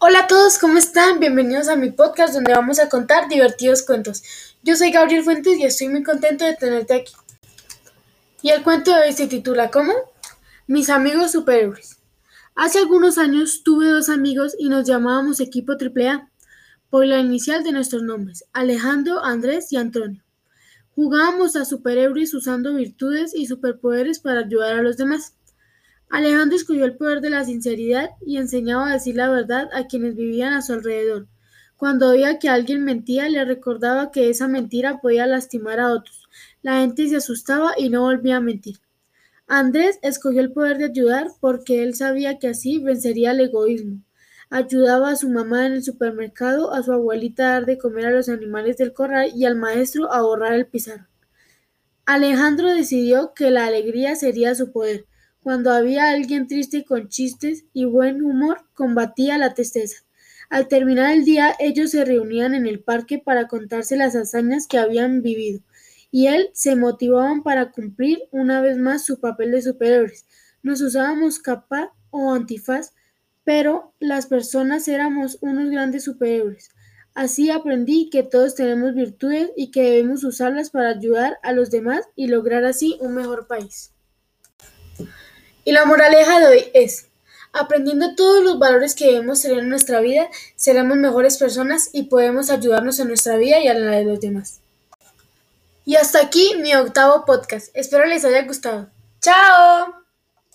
Hola a todos, ¿cómo están? Bienvenidos a mi podcast donde vamos a contar divertidos cuentos. Yo soy Gabriel Fuentes y estoy muy contento de tenerte aquí. Y el cuento de hoy se titula ¿Cómo? Mis amigos superhéroes. Hace algunos años tuve dos amigos y nos llamábamos equipo AAA por la inicial de nuestros nombres, Alejandro, Andrés y Antonio. Jugábamos a superhéroes usando virtudes y superpoderes para ayudar a los demás. Alejandro escogió el poder de la sinceridad y enseñaba a decir la verdad a quienes vivían a su alrededor. Cuando oía que alguien mentía, le recordaba que esa mentira podía lastimar a otros. La gente se asustaba y no volvía a mentir. Andrés escogió el poder de ayudar porque él sabía que así vencería el egoísmo. Ayudaba a su mamá en el supermercado, a su abuelita a dar de comer a los animales del corral y al maestro a borrar el pizarro. Alejandro decidió que la alegría sería su poder. Cuando había alguien triste con chistes y buen humor, combatía la tristeza. Al terminar el día, ellos se reunían en el parque para contarse las hazañas que habían vivido, y él se motivaban para cumplir una vez más su papel de superhéroes. Nos usábamos capa o antifaz, pero las personas éramos unos grandes superhéroes. Así aprendí que todos tenemos virtudes y que debemos usarlas para ayudar a los demás y lograr así un mejor país. Y la moraleja de hoy es, aprendiendo todos los valores que debemos tener en nuestra vida, seremos mejores personas y podemos ayudarnos en nuestra vida y a la de los demás. Y hasta aquí mi octavo podcast. Espero les haya gustado. ¡Chao!